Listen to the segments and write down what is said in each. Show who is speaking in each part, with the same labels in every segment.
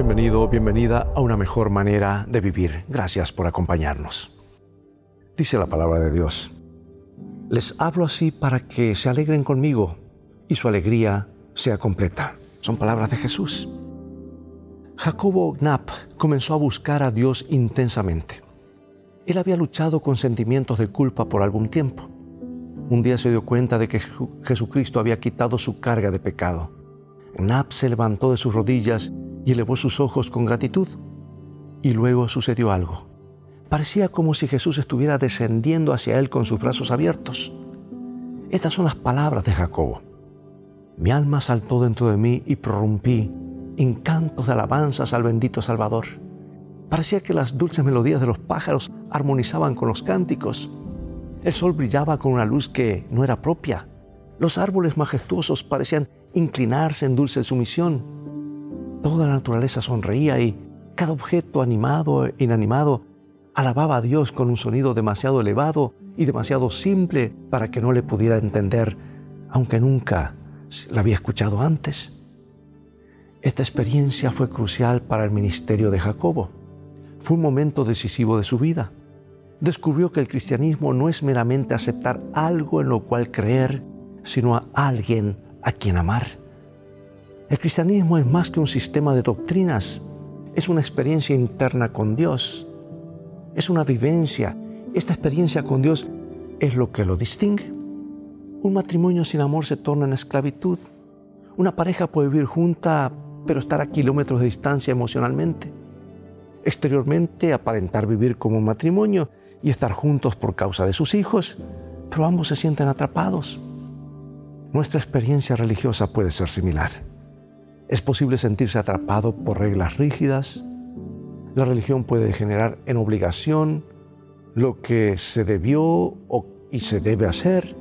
Speaker 1: Bienvenido, bienvenida a una mejor manera de vivir. Gracias por acompañarnos. Dice la palabra de Dios. Les hablo así para que se alegren conmigo y su alegría sea completa. Son palabras de Jesús. Jacobo Knapp comenzó a buscar a Dios intensamente. Él había luchado con sentimientos de culpa por algún tiempo. Un día se dio cuenta de que Jesucristo había quitado su carga de pecado. Knapp se levantó de sus rodillas y elevó sus ojos con gratitud. Y luego sucedió algo. Parecía como si Jesús estuviera descendiendo hacia él con sus brazos abiertos. Estas son las palabras de Jacobo. Mi alma saltó dentro de mí y prorrumpí en cantos de alabanzas al bendito Salvador. Parecía que las dulces melodías de los pájaros armonizaban con los cánticos. El sol brillaba con una luz que no era propia. Los árboles majestuosos parecían inclinarse en dulce sumisión. Toda la naturaleza sonreía y cada objeto animado e inanimado alababa a Dios con un sonido demasiado elevado y demasiado simple para que no le pudiera entender, aunque nunca la había escuchado antes. Esta experiencia fue crucial para el ministerio de Jacobo. Fue un momento decisivo de su vida. Descubrió que el cristianismo no es meramente aceptar algo en lo cual creer, sino a alguien a quien amar. El cristianismo es más que un sistema de doctrinas, es una experiencia interna con Dios, es una vivencia. Esta experiencia con Dios es lo que lo distingue. Un matrimonio sin amor se torna en esclavitud. Una pareja puede vivir junta pero estar a kilómetros de distancia emocionalmente. Exteriormente aparentar vivir como un matrimonio y estar juntos por causa de sus hijos, pero ambos se sienten atrapados. Nuestra experiencia religiosa puede ser similar. Es posible sentirse atrapado por reglas rígidas. La religión puede degenerar en obligación lo que se debió y se debe hacer.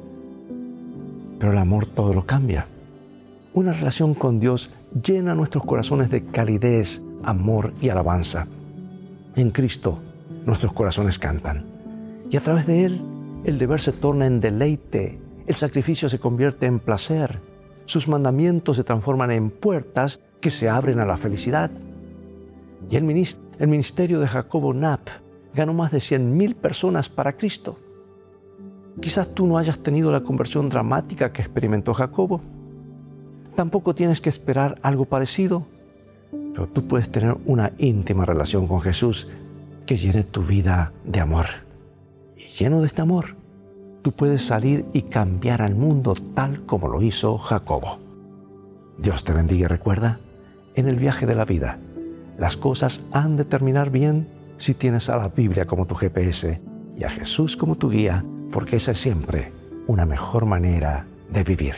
Speaker 1: Pero el amor todo lo cambia. Una relación con Dios llena nuestros corazones de calidez, amor y alabanza. En Cristo nuestros corazones cantan. Y a través de Él el deber se torna en deleite, el sacrificio se convierte en placer, sus mandamientos se transforman en puertas que se abren a la felicidad. Y el ministerio de Jacobo Knapp ganó más de 100.000 personas para Cristo. Quizás tú no hayas tenido la conversión dramática que experimentó Jacobo Tampoco tienes que esperar algo parecido, pero tú puedes tener una íntima relación con Jesús que llene tu vida de amor. Y lleno de este amor, tú puedes salir y cambiar al mundo tal como lo hizo Jacobo. Dios te bendiga y recuerda, en el viaje de la vida, las cosas han de terminar bien si tienes a la Biblia como tu GPS y a Jesús como tu guía, porque esa es siempre una mejor manera de vivir.